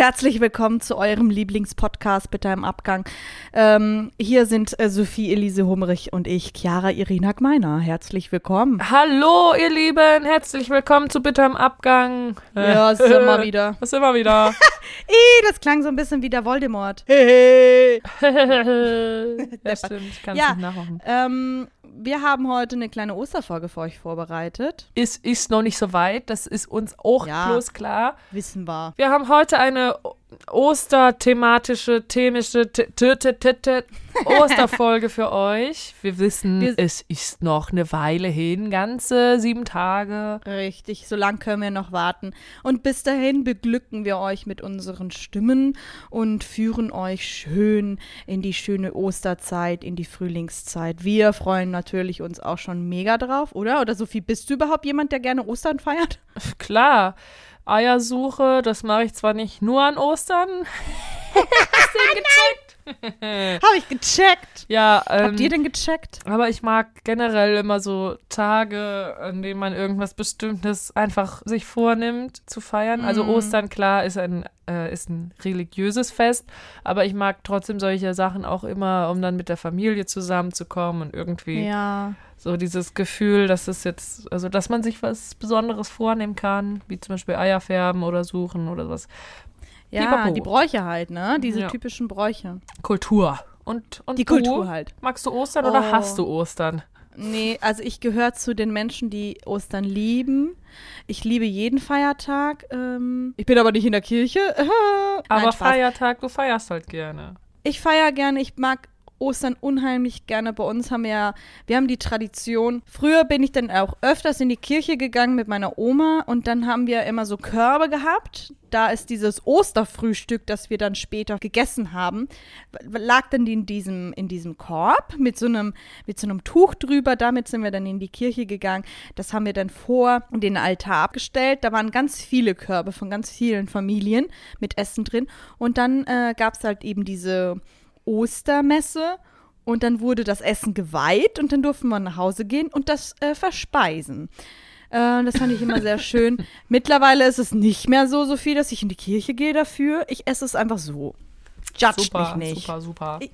Herzlich willkommen zu eurem Lieblingspodcast Bitte im Abgang. Ähm, hier sind äh, Sophie Elise Hummerich und ich, Chiara Irina Gmeiner. Herzlich willkommen. Hallo, ihr Lieben, herzlich willkommen zu Bitte im Abgang. Ja, es ist immer wieder. Es ist immer wieder. Ih, das klang so ein bisschen wie der Voldemort. ja, stimmt, ich kann es Ja. nicht nachmachen. Ähm, wir haben heute eine kleine Osterfolge für euch vorbereitet. Es ist noch nicht so weit, das ist uns auch Ja. bloß klar. Wissen wir. Wir haben heute eine Osterthematische, themische Osterfolge für euch. Wir wissen, Wir- es ist noch eine Weile hin, ganze sieben Tage. Richtig, so lang können wir noch warten. Und bis dahin beglücken wir euch mit unseren Stimmen und führen euch schön in die schöne Osterzeit, in die Frühlingszeit. Wir freuen natürlich uns auch schon mega drauf, oder? Oder Sophie, bist du überhaupt jemand, der gerne Ostern feiert? Klar, Eiersuche, das mache ich zwar nicht nur an Ostern. Hast du den gecheckt? Habe ich gecheckt. Ja, ähm, Habt ihr denn gecheckt? aber ich mag generell immer so Tage, an denen man irgendwas Bestimmtes einfach sich vornimmt zu feiern. Also Mhm. Ostern, klar, ist ein, äh, ist ein religiöses Fest, aber ich mag trotzdem solche Sachen auch immer, um dann mit der Familie zusammenzukommen und irgendwie Ja. so dieses Gefühl, dass es jetzt, also dass man sich was Besonderes vornehmen kann, wie zum Beispiel Eier färben oder suchen oder was. Ja, Pipapo. die Bräuche halt, ne? Diese Ja. typischen Bräuche. Kultur. Und, und Die du? Kultur halt. Magst du Ostern Oh. oder hast du Ostern? Nee, also ich gehöre zu den Menschen, die Ostern lieben. Ich liebe jeden Feiertag. Ähm, ich bin aber nicht in der Kirche. Aber Nein. Feiertag, du feierst halt gerne. Ich feiere gerne, ich mag Ostern unheimlich gerne. Bei uns haben wir ja, wir haben die Tradition. Früher bin ich dann auch öfters in die Kirche gegangen mit meiner Oma und dann haben wir immer so Körbe gehabt. Da ist dieses Osterfrühstück, das wir dann später gegessen haben, lag dann in diesem, in diesem Korb mit so einem, mit so einem Tuch drüber. Damit sind wir dann in die Kirche gegangen. Das haben wir dann vor den Altar abgestellt. Da waren ganz viele Körbe von ganz vielen Familien mit Essen drin. Und dann äh, gab es halt eben diese Ostermesse und dann wurde das Essen geweiht und dann durften wir nach Hause gehen und das äh, verspeisen. Äh, das fand ich immer sehr schön. Mittlerweile ist es nicht mehr so, so viel, dass ich in die Kirche gehe dafür. Ich esse es einfach so. Judgt super, mich nicht. super, super. Ich-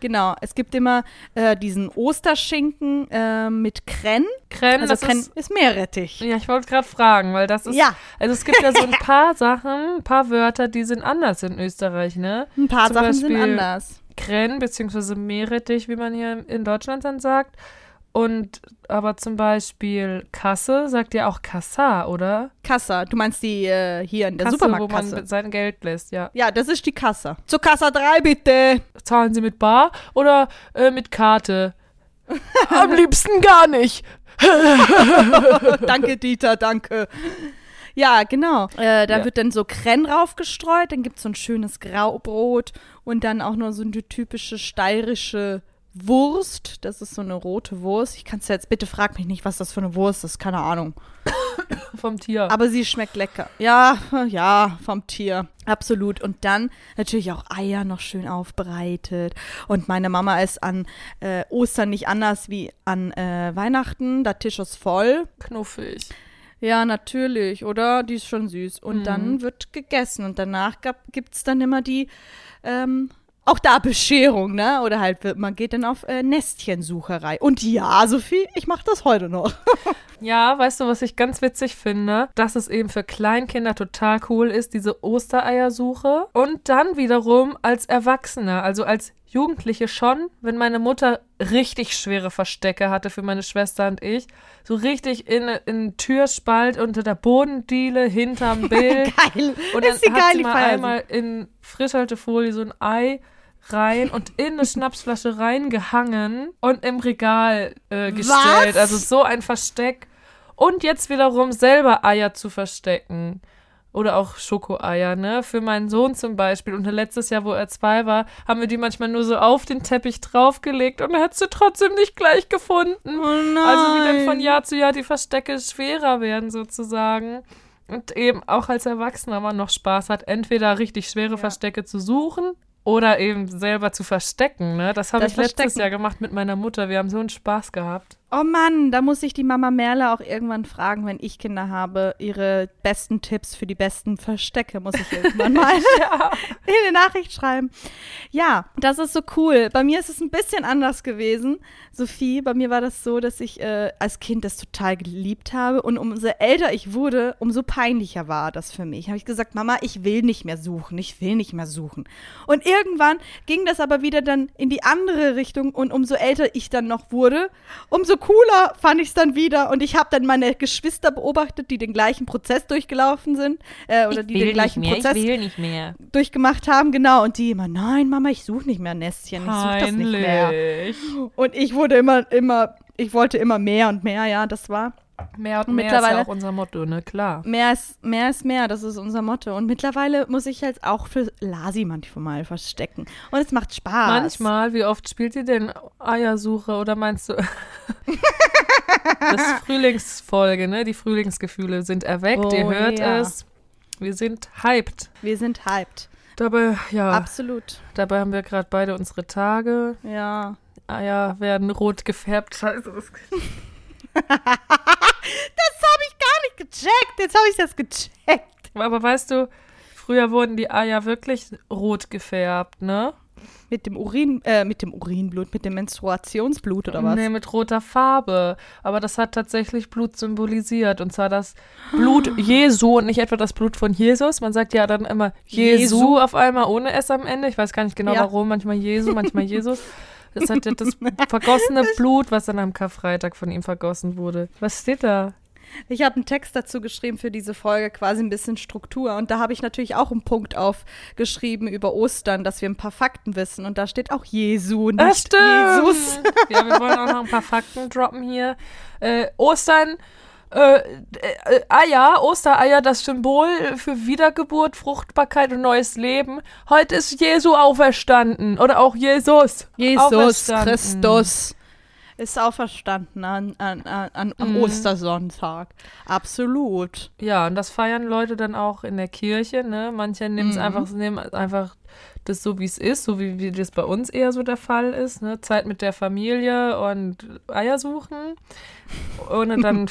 Genau, es gibt immer äh, diesen Osterschinken äh, mit Krenn. Krenn, Also das Krenn ist, ist Meerrettich. ja, ich wollte gerade fragen, weil das ist, Ja. also es gibt ja so ein paar Sachen, ein paar Wörter, die sind anders in Österreich, ne? Ein paar Zum Sachen sind Beispiel- anders. Krenn, beziehungsweise Meerrettich, wie man hier in Deutschland dann sagt. Und aber zum Beispiel Kasse sagt ja auch Kassa, oder? Kassa, du meinst die äh, hier in der Kasse, wo man Supermarktkasse. sein Geld lässt, ja. Ja, das ist die Kasse. Zur Kassa 3 bitte. Zahlen Sie mit Bar oder äh, mit Karte? Am liebsten gar nicht. danke, Dieter, danke. Ja, genau. Äh, da Ja. wird dann so Krenn raufgestreut, dann gibt es so ein schönes Graubrot und dann auch nur so eine typische steirische Wurst. Das ist so eine rote Wurst. Ich kann es jetzt, bitte frag mich nicht, was das für eine Wurst ist, keine Ahnung. Vom Tier. Aber sie schmeckt lecker. Ja, ja, vom Tier. Absolut. Und dann natürlich auch Eier noch schön aufbereitet. Und meine Mama ist an äh, Ostern nicht anders wie an äh, Weihnachten. Der Tisch ist voll. Knuffig. Ja, natürlich, oder? Die ist schon süß. Und Mhm. dann wird gegessen. Und danach gibt es dann immer die, ähm, auch da Bescherung, ne? Oder halt, man geht dann auf äh, Nestchensucherei. Und ja, Sophie, ich mache das heute noch. Ja, weißt du, was ich ganz witzig finde? Dass es eben für Kleinkinder total cool ist, diese Ostereiersuche. Und dann wiederum als Erwachsener, also als Jugendliche schon, wenn meine Mutter richtig schwere Verstecke hatte für meine Schwester und ich, so richtig in, in Türspalt unter der Bodendiele, hinterm Bild. Geil. Und dann ist die hat geil, sie mal einmal in Frischhaltefolie so ein Ei rein und in eine Schnapsflasche reingehangen und im Regal äh, gestellt. Was? Also so ein Versteck. Und jetzt wiederum selber Eier zu verstecken. Oder auch Schokoeier, ne? Für meinen Sohn zum Beispiel. Und letztes Jahr, wo er zwei war, haben wir die manchmal nur so auf den Teppich draufgelegt und er hat sie trotzdem nicht gleich gefunden. Oh nein. Also wie dann von Jahr zu Jahr die Verstecke schwerer werden sozusagen. Und eben auch als Erwachsener man noch Spaß hat, entweder richtig schwere Verstecke zu suchen oder eben selber zu verstecken. Ne? Das habe ich letztes. Jahr gemacht mit meiner Mutter. Wir haben so einen Spaß gehabt. Oh Mann, da muss ich die Mama Merle auch irgendwann fragen, wenn ich Kinder habe. Ihre besten Tipps für die besten Verstecke muss ich irgendwann mal Ja. in eine Nachricht schreiben. Ja, das ist so cool. Bei mir ist es ein bisschen anders gewesen, Sophie. Bei mir war das so, dass ich äh, als Kind das total geliebt habe. Und umso älter ich wurde, umso peinlicher war das für mich. Habe ich gesagt, Mama, ich will nicht mehr suchen. Ich will nicht mehr suchen. Und irgendwann ging das aber wieder dann in die andere Richtung. Und umso älter ich dann noch wurde, umso cooler fand ich es dann wieder. Und ich habe dann meine Geschwister beobachtet, die den gleichen Prozess durchgelaufen sind. Äh, oder die den gleichen Prozess mehr. durchgemacht haben, genau. Und die immer, nein, Mama, ich suche nicht mehr Nestchen, ich suche das nicht mehr. Und ich wurde immer, immer, ich wollte immer mehr und mehr, ja, das war. Mehr und Und mehr ist mittlerweile- ja auch unser Motto, ne? Klar. Mehr ist, mehr ist mehr, das ist unser Motto. Und mittlerweile muss ich halt auch für Lasi manchmal verstecken. Und es macht Spaß. Manchmal, wie oft spielt ihr denn Eiersuche oder meinst du? das Frühlingsfolge, ne? Die Frühlingsgefühle sind erweckt, Oh, ihr hört ja. es. Wir sind hyped. Wir sind hyped. Dabei, ja, Absolut. dabei haben wir gerade beide unsere Tage. Ja. Eier werden rot gefärbt. Scheiße, das Das habe ich gar nicht gecheckt. Jetzt habe ich das gecheckt. Aber weißt du, früher wurden die Eier wirklich rot gefärbt, ne? Mit dem Urin, äh, mit dem Urinblut, mit dem Menstruationsblut oder was? Nee, mit roter Farbe. Aber das hat tatsächlich Blut symbolisiert. Und zwar das Blut Jesu und nicht etwa das Blut von Jesus. Man sagt ja dann immer Jesu, Jesu. auf einmal ohne S am Ende. Ich weiß gar nicht genau Ja. warum. Manchmal Jesu, manchmal Jesus. Das hat ja das vergossene Blut, was dann am Karfreitag von ihm vergossen wurde. Was steht da? Ich habe einen Text dazu geschrieben für diese Folge, quasi ein bisschen Struktur. Und da habe ich natürlich auch einen Punkt aufgeschrieben über Ostern, dass wir ein paar Fakten wissen. Und da steht auch Jesu, nicht Ah, stimmt. Jesus. Ja, wir wollen auch noch ein paar Fakten droppen hier. Äh, Ostern, äh, äh, Eier, Ostereier, das Symbol für Wiedergeburt, Fruchtbarkeit und neues Leben. Heute ist Jesu auferstanden. Oder auch Jesus. Jesus. Christus ist auferstanden an, an, an, an, am Mhm. Ostersonntag. Absolut. Ja, und das feiern Leute dann auch in der Kirche, ne? Manche nehmen es Mhm. einfach, nehmen einfach das so, wie es ist, so wie, wie das bei uns eher so der Fall ist, ne? Zeit mit der Familie und Eier suchen, ohne dann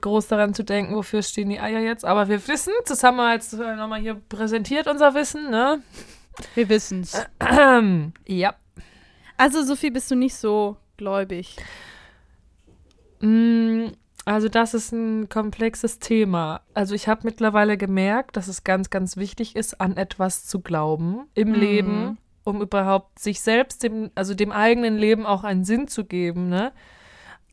groß daran zu denken, wofür stehen die Eier jetzt. Aber wir wissen, das haben wir jetzt nochmal hier präsentiert, unser Wissen, ne? Wir wissen's. ja. Also, Sophie, bist du nicht so gläubig? Mm, Also das ist ein komplexes Thema. Also ich habe mittlerweile gemerkt, dass es ganz, ganz wichtig ist, an etwas zu glauben im Mhm. Leben, um überhaupt sich selbst, dem, also dem eigenen Leben auch einen Sinn zu geben. Ne?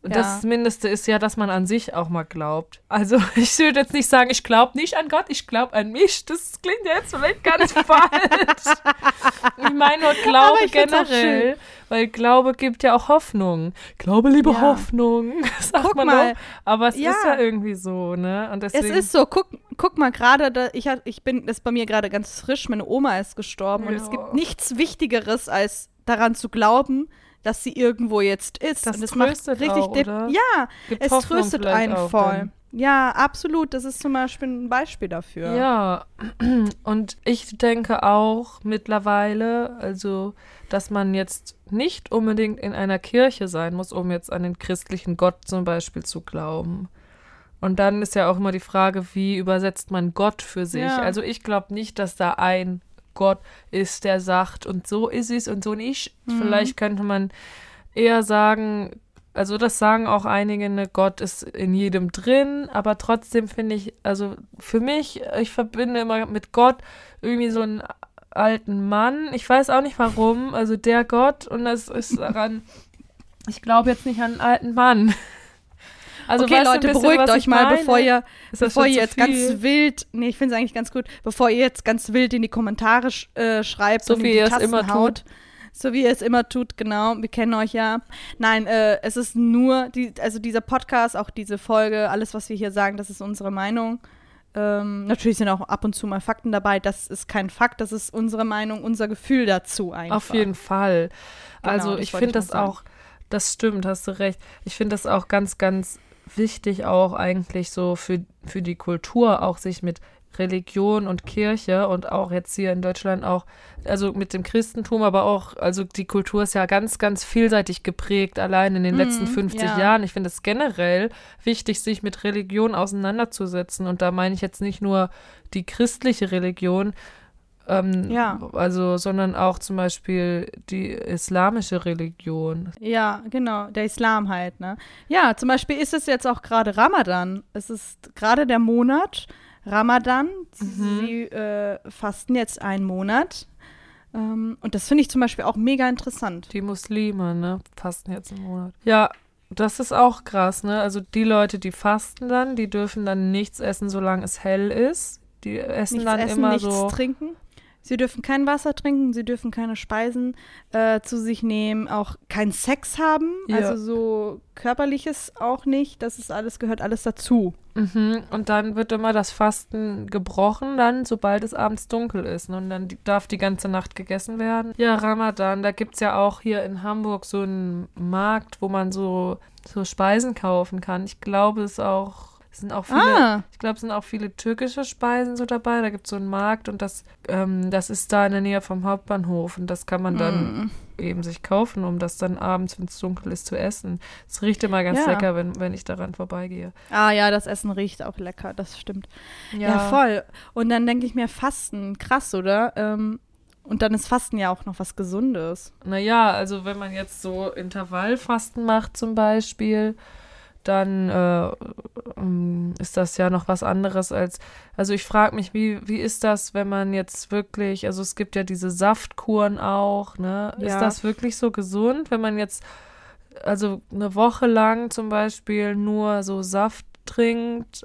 Ja. Das Mindeste ist ja, dass man an sich auch mal glaubt. Also ich würde jetzt nicht sagen, ich glaube nicht an Gott, ich glaube an mich. Das klingt ja jetzt vielleicht ganz falsch. Ich meine nur Glaube generell, weil Glaube gibt ja auch Hoffnung. Glaube, liebe Ja. Hoffnung, sagt Guck man mal. auch. Aber es Ja. ist ja irgendwie so, ne? Und deswegen, Es ist so, guck, guck mal gerade, ich, ich bin, das ist bei mir gerade ganz frisch, meine Oma ist gestorben und es gibt nichts Wichtigeres, als daran zu glauben, dass sie irgendwo jetzt ist. Das und das tröstet macht richtig auch, oder? Ja, gibt es Hoffnung tröstet einen voll. Ja, absolut. Das ist zum Beispiel ein Beispiel dafür. Ja, und ich denke auch mittlerweile, also, dass man jetzt nicht unbedingt in einer Kirche sein muss, um jetzt an den christlichen Gott zum Beispiel zu glauben. Und dann ist ja auch immer die Frage, wie übersetzt man Gott für sich? Ja. Also ich glaube nicht, dass da ein Gott ist, der sagt, und so ist es und so nicht. Mhm. Vielleicht könnte man eher sagen, also das sagen auch einige, ne, Gott ist in jedem drin, aber trotzdem finde ich, also für mich, ich verbinde immer mit Gott irgendwie so einen alten Mann. Ich weiß auch nicht warum, also der Gott und das ist daran, ich glaube jetzt nicht an einen alten Mann. Also okay, Leute, bisschen, beruhigt euch mal, meine? bevor ihr, bevor ihr jetzt viel? ganz wild, nee, ich finde es eigentlich ganz gut, bevor ihr jetzt ganz wild in die Kommentare sch äh, schreibt So und wie ihr es immer haut. tut. So wie ihr es immer tut, genau. Wir kennen euch ja. Nein, äh, es ist nur, die, also dieser Podcast, auch diese Folge, alles, was wir hier sagen, das ist unsere Meinung. Ähm, natürlich sind auch ab und zu mal Fakten dabei. Das ist kein Fakt, das ist unsere Meinung, unser Gefühl dazu einfach. Auf jeden Fall. Genau, also ich finde das auch, das stimmt, hast du recht. Ich finde das auch ganz, ganz wichtig, auch eigentlich so für, für die Kultur, auch sich mit Religion und Kirche und auch jetzt hier in Deutschland auch, also mit dem Christentum, aber auch, also die Kultur ist ja ganz, ganz vielseitig geprägt, allein in den letzten 50 ja. Jahren. Ich finde es generell wichtig, sich mit Religion auseinanderzusetzen. Und da meine ich jetzt nicht nur die christliche Religion, ähm, Ja. also, sondern auch zum Beispiel die islamische Religion. Ja, genau, der Islam halt, ne? Ja, zum Beispiel ist es jetzt auch gerade Ramadan. Es ist gerade der Monat Ramadan. Sie äh, fasten jetzt einen Monat. Ähm, und das finde ich zum Beispiel auch mega interessant. Die Muslime, ne, fasten jetzt im Monat. Ja, das ist auch krass, ne? Also die Leute, die fasten dann, die dürfen dann nichts essen, solange es hell ist. Die essen Nichts dann essen, immer nichts so. trinken. Sie dürfen kein Wasser trinken, sie dürfen keine Speisen äh, zu sich nehmen, auch keinen Sex haben, Ja. also so körperliches auch nicht. Das ist alles, gehört alles dazu. Mhm. Und dann wird immer das Fasten gebrochen, dann, sobald es abends dunkel ist. ne? Und dann darf die ganze Nacht gegessen werden. Ja, Ramadan, da gibt es ja auch hier in Hamburg so einen Markt, wo man so, so Speisen kaufen kann. Ich glaube, es ist auch. Es sind auch viele, Ah. ich glaube, es sind auch viele türkische Speisen so dabei. Da gibt es so einen Markt und das, ähm, das ist da in der Nähe vom Hauptbahnhof und das kann man dann Mm. eben sich kaufen, um das dann abends, wenn es dunkel ist, zu essen. Es riecht immer ganz Ja. lecker, wenn, wenn ich daran vorbeigehe. Ah ja, das Essen riecht auch lecker, das stimmt. Ja, voll. Und dann denke ich mir, Fasten, krass, oder? Ähm, und dann ist Fasten ja auch noch was Gesundes. Naja, also wenn man jetzt so Intervallfasten macht zum Beispiel, dann äh, ähm, ist das ja noch was anderes als, also ich frage mich, wie, wie ist das, wenn man jetzt wirklich, also es gibt ja diese Saftkuren auch, ne? Ist Ja. das wirklich so gesund, wenn man jetzt, also eine Woche lang zum Beispiel nur so Saft trinkt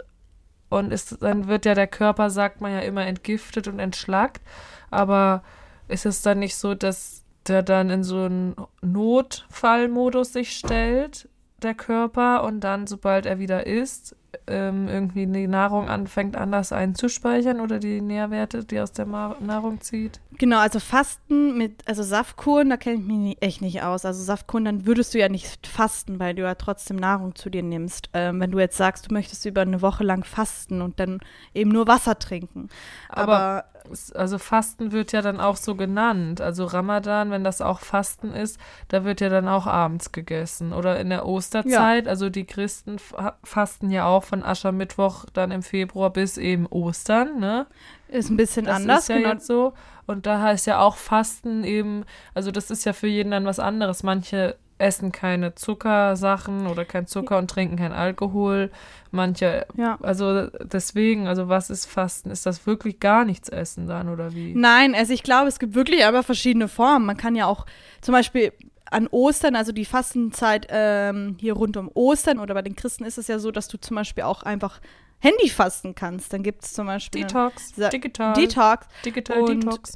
und ist, dann wird ja der Körper, sagt man ja immer, entgiftet und entschlackt, aber ist es dann nicht so, dass der dann in so einen Notfallmodus sich stellt, der Körper, und dann, sobald er wieder isst, ähm, irgendwie die Nahrung anfängt anders einzuspeichern oder die Nährwerte, die aus der Ma Nahrung zieht? Genau, also Fasten mit, also Saftkuren, da kenne ich mich echt nicht aus. Also Saftkuren, dann würdest du ja nicht fasten, weil du ja trotzdem Nahrung zu dir nimmst. Ähm, wenn du jetzt sagst, du möchtest über eine Woche lang fasten und dann eben nur Wasser trinken. Aber Also Fasten wird ja dann auch so genannt. Also Ramadan, wenn das auch Fasten ist, da wird ja dann auch abends gegessen. Oder in der Osterzeit, also die Christen fa- fasten ja auch von Aschermittwoch dann im Februar bis eben Ostern, ne? ist ein bisschen Das anders, ist ja genau. jetzt so. Und da heißt ja auch Fasten eben, also das ist ja für jeden dann was anderes. Manche essen keine Zuckersachen oder kein Zucker und trinken kein Alkohol. Manche, Ja. also deswegen, also was ist Fasten? Ist das wirklich gar nichts essen dann oder wie? Nein, also ich glaube, es gibt wirklich aber verschiedene Formen. Man kann ja auch zum Beispiel an Ostern, also die Fastenzeit ähm, hier rund um Ostern oder bei den Christen ist es ja so, dass du zum Beispiel auch einfach Handy fasten kannst. Dann gibt es zum Beispiel Detox, digital, Detox. digital und- Detox.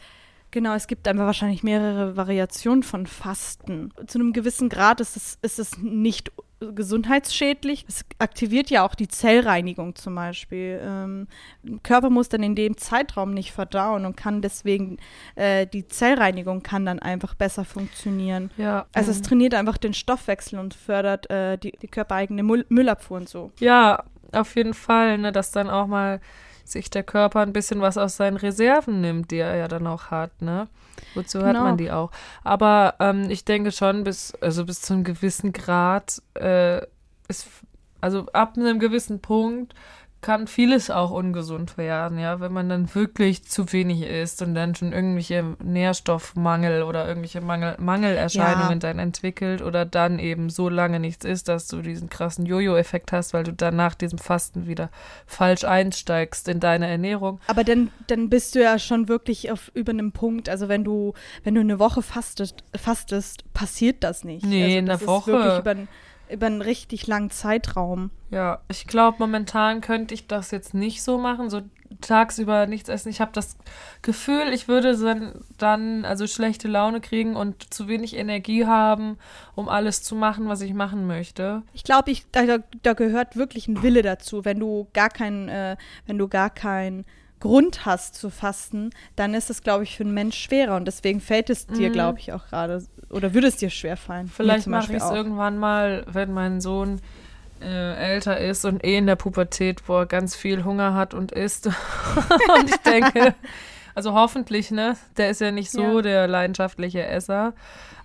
Genau, es gibt einfach wahrscheinlich mehrere Variationen von Fasten. Zu einem gewissen Grad ist es, ist es nicht gesundheitsschädlich. Es aktiviert ja auch die Zellreinigung zum Beispiel. Ähm, der Körper muss dann in dem Zeitraum nicht verdauen und kann deswegen, äh, die Zellreinigung kann dann einfach besser funktionieren. Ja. Also es trainiert einfach den Stoffwechsel und fördert äh, die, die körpereigene Müll Müllabfuhr und so. Ja, auf jeden Fall, ne, dass dann auch mal sich der Körper ein bisschen was aus seinen Reserven nimmt, die er ja dann auch hat, ne? Wozu hat Genau. man die auch? Aber ähm, ich denke schon, bis, also bis zu einem gewissen Grad äh, ist, also ab einem gewissen Punkt kann vieles auch ungesund werden, ja, wenn man dann wirklich zu wenig isst und dann schon irgendwelche Nährstoffmangel oder irgendwelche Mangel, Mangelerscheinungen Ja. dann entwickelt oder dann eben so lange nichts isst, dass du diesen krassen Jojo-Effekt hast, weil du dann nach diesem Fasten wieder falsch einsteigst in deine Ernährung. Aber dann, dann bist du ja schon wirklich auf über einem Punkt. Also wenn du, wenn du eine Woche fastest, fastest passiert das nicht. Nee, also in der das Woche. Über, einen- richtig langen Zeitraum. Ja, ich glaube, momentan könnte ich das jetzt nicht so machen, so tagsüber nichts essen. Ich habe das Gefühl, ich würde dann, dann also schlechte Laune kriegen und zu wenig Energie haben, um alles zu machen, was ich machen möchte. Ich glaube, ich, da, da gehört wirklich ein Wille dazu. Wenn du gar keinen, äh, wenn du gar keinen Grund hast zu fasten, dann ist es, glaube ich, für einen Mensch schwerer. Und deswegen fällt es dir, Mhm. glaube ich, auch gerade, oder würde es dir schwer fallen. Vielleicht mache ich es irgendwann mal, wenn mein Sohn äh, älter ist und eh in der Pubertät, wo er ganz viel Hunger hat und isst. und ich denke, also hoffentlich, ne? Der ist ja nicht so Ja. der leidenschaftliche Esser.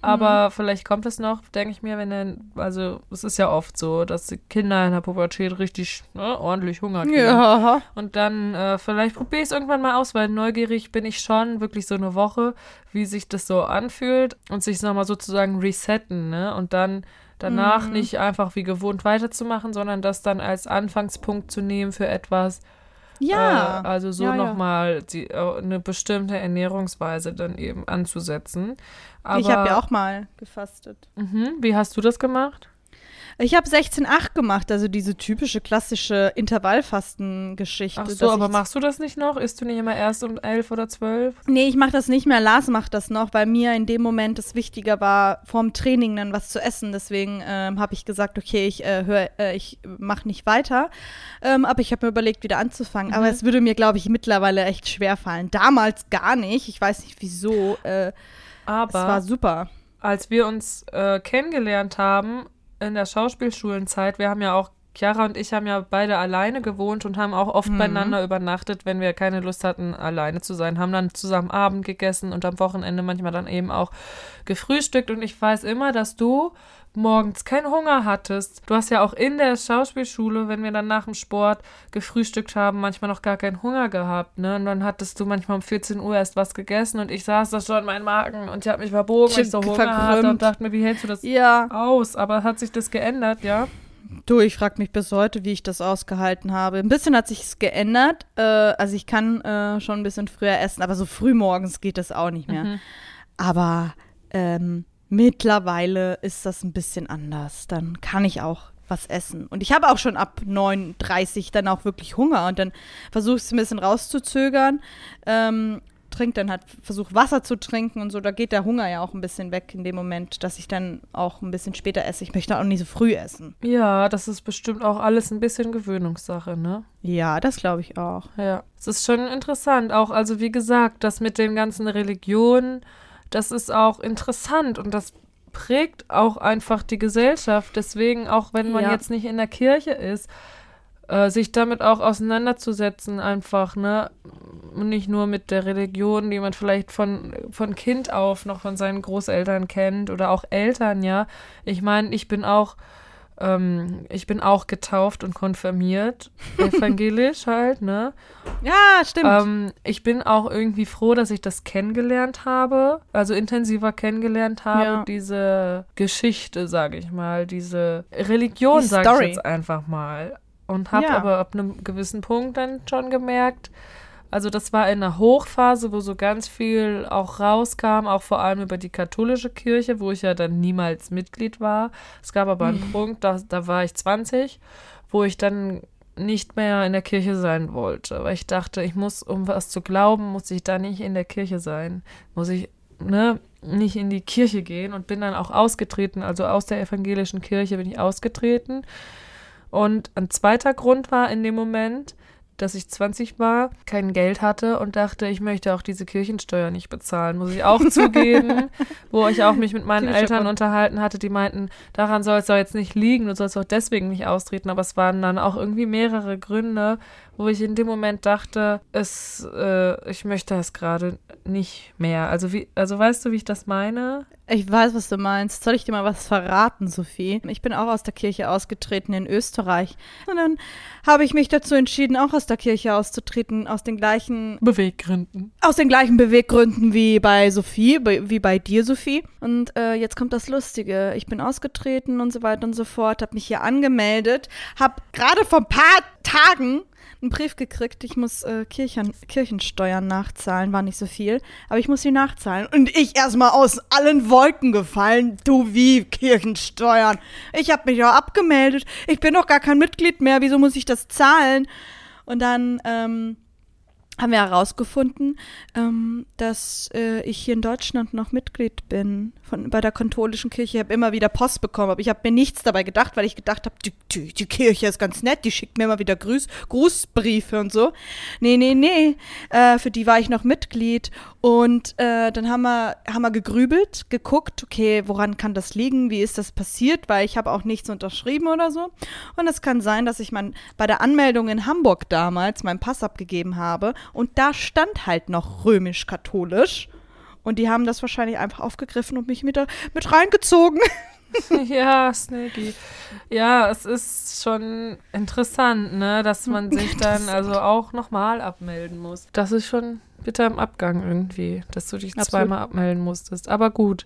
Aber vielleicht kommt es noch, denke ich mir, wenn er, also es ist ja oft so, dass die Kinder in der Pubertät richtig ne, ordentlich Hunger kriegen. Ja. Und dann äh, vielleicht probiere ich es irgendwann mal aus, weil neugierig bin ich schon, wirklich so eine Woche, wie sich das so anfühlt und sich nochmal sozusagen resetten, ne? Und dann danach Mhm. nicht einfach wie gewohnt weiterzumachen, sondern das dann als Anfangspunkt zu nehmen für etwas. Ja. Äh, also so Ja, ja. nochmal die, äh, eine bestimmte Ernährungsweise dann eben anzusetzen. Aber, ich habe ja auch mal gefastet. Mhm, wie hast du das gemacht? Ich habe 16,8 gemacht, also diese typische klassische Intervallfasten-Geschichte. Ach so, aber machst du das nicht noch? Isst du nicht immer erst um elf oder zwölf? Nee, ich mache das nicht mehr. Lars macht das noch, weil mir in dem Moment es wichtiger war, vorm Training dann was zu essen. Deswegen ähm, habe ich gesagt, okay, ich äh, hör, äh, ich mache nicht weiter. Ähm, aber ich habe mir überlegt, wieder anzufangen. Aber es würde mir, glaube ich, mittlerweile echt schwer fallen. Damals gar nicht. Ich weiß nicht wieso. Äh, es Aber war super. als wir uns äh, kennengelernt haben in der Schauspielschulenzeit, wir haben ja auch, Chiara und ich haben ja beide alleine gewohnt und haben auch oft Mhm. beieinander übernachtet, wenn wir keine Lust hatten, alleine zu sein, haben dann zusammen Abend gegessen und am Wochenende manchmal dann eben auch gefrühstückt. Und ich weiß immer, dass du morgens keinen Hunger hattest. Du hast ja auch in der Schauspielschule, wenn wir dann nach dem Sport gefrühstückt haben, manchmal noch gar keinen Hunger gehabt, ne? Und dann hattest du manchmal um 14 Uhr erst was gegessen und ich saß da schon in meinem Magen und ich habe mich verbogen, weil ich so Hunger hatte verkrümmt. und dachte mir, wie hältst du das Ja. aus? Aber hat sich das geändert, ja? Du, ich frage mich bis heute, wie ich das ausgehalten habe. Ein bisschen hat sich's geändert. Äh, also ich kann äh, schon ein bisschen früher essen, aber so früh morgens geht das auch nicht mehr. Mhm. Aber ähm, mittlerweile ist das ein bisschen anders. Dann kann ich auch was essen. Und ich habe auch schon ab 9.30 dann auch wirklich Hunger und dann versuche ich es ein bisschen rauszuzögern. Ähm, trink dann halt, versuche Wasser zu trinken und so. Da geht der Hunger ja auch ein bisschen weg in dem Moment, dass ich dann auch ein bisschen später esse. Ich möchte auch nicht so früh essen. Ja, das ist bestimmt auch alles ein bisschen Gewöhnungssache, ne? Ja, das glaube ich auch. Ja, es ist schon interessant. Auch, also wie gesagt, das mit den ganzen Religionen, das ist auch interessant und das prägt auch einfach die Gesellschaft. Deswegen, auch wenn man Ja. jetzt nicht in der Kirche ist, äh, sich damit auch auseinanderzusetzen, einfach, ne? Und nicht nur mit der Religion, die man vielleicht von, von Kind auf noch von seinen Großeltern kennt oder auch Eltern, ja. Ich meine, ich bin auch, ähm, ich bin auch getauft und konfirmiert, evangelisch halt, ne? Ja, stimmt. Ähm, ich bin auch irgendwie froh, dass ich das kennengelernt habe, also intensiver kennengelernt habe, Ja. diese Geschichte, sage ich mal, diese Religion, Die sage ich jetzt einfach mal. Und habe Ja. aber ab einem gewissen Punkt dann schon gemerkt, also das war in einer Hochphase, wo so ganz viel auch rauskam, auch vor allem über die katholische Kirche, wo ich ja dann niemals Mitglied war. Es gab aber einen Punkt, da, da war ich 20, wo ich dann nicht mehr in der Kirche sein wollte, weil ich dachte, ich muss, um was zu glauben, muss ich da nicht in der Kirche sein, muss ich, ne, nicht in die Kirche gehen und bin dann auch ausgetreten, also aus der evangelischen Kirche bin ich ausgetreten. Und ein zweiter Grund war in dem Moment, dass ich 20 war, kein Geld hatte und dachte, ich möchte auch diese Kirchensteuer nicht bezahlen, muss ich auch zugeben, wo ich auch mich mit meinen Typischer Eltern unterhalten hatte, die meinten, daran soll es doch jetzt nicht liegen, du sollst auch deswegen nicht austreten, aber es waren dann auch irgendwie mehrere Gründe, wo ich in dem Moment dachte, es, äh, ich möchte das gerade nicht mehr. Also wie, also weißt du, wie ich das meine? Ich weiß, was du meinst. Soll ich dir mal was verraten, Sophie? Ich bin auch aus der Kirche ausgetreten in Österreich. Und dann habe ich mich dazu entschieden, auch aus der Kirche auszutreten, aus den gleichen, Beweggründen. aus den gleichen Beweggründen wie bei Sophie, wie bei dir, Sophie. Und äh, jetzt kommt das Lustige. Ich bin ausgetreten und so weiter und so fort, habe mich hier angemeldet, habe gerade vor ein paar Tagen einen Brief gekriegt, ich muss äh, Kirchen, Kirchensteuern nachzahlen, war nicht so viel, aber ich muss sie nachzahlen. Und ich erstmal aus allen Wolken gefallen, du wie Kirchensteuern. Ich habe mich ja abgemeldet, ich bin doch gar kein Mitglied mehr, wieso muss ich das zahlen? Und dann ähm, haben wir herausgefunden, ähm, dass äh, ich hier in Deutschland noch Mitglied bin von, bei der katholischen Kirche. Ich habe immer wieder Post bekommen, aber ich habe mir nichts dabei gedacht, weil ich gedacht habe, die, die, die, Kirche ist ganz nett, die schickt mir immer wieder Grüß, Grußbriefe und so. Nee, nee, nee, äh, für die war ich noch Mitglied. Und äh, dann haben wir, haben wir gegrübelt, geguckt, okay, woran kann das liegen, wie ist das passiert, weil ich habe auch nichts unterschrieben oder so. Und es kann sein, dass ich mein, bei der Anmeldung in Hamburg damals meinen Pass abgegeben habe und da stand halt noch römisch-katholisch. Und die haben das wahrscheinlich einfach aufgegriffen und mich mit, mit reingezogen. ja, Snaky. Ja, es ist schon interessant, ne, dass man sich dann also auch nochmal abmelden muss. Das ist schon bitter im Abgang irgendwie, dass du dich Absolut. zweimal abmelden musstest. Aber gut.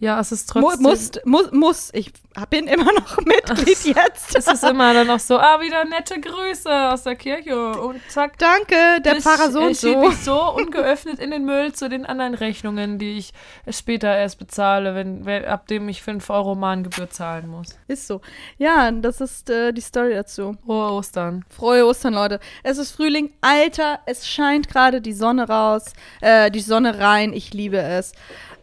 Ja, es ist trotzdem. Muss, muss, muss. Ich bin immer noch Mitglied jetzt. es ist immer dann noch so, ah, wieder nette Grüße aus der Kirche. Und zack. Danke, der ich, Pfarrer so und so. Ich mich so ungeöffnet in den Müll zu den anderen Rechnungen, die ich später erst bezahle, wenn, wenn ab dem ich 5 Euro Mahngebühr zahlen muss. Ist so. Ja, das ist äh, die Story dazu. Frohe Ostern. Frohe Ostern, Leute. Es ist Frühling. Alter, es scheint gerade die Sonne raus, äh, die Sonne rein. Ich liebe es.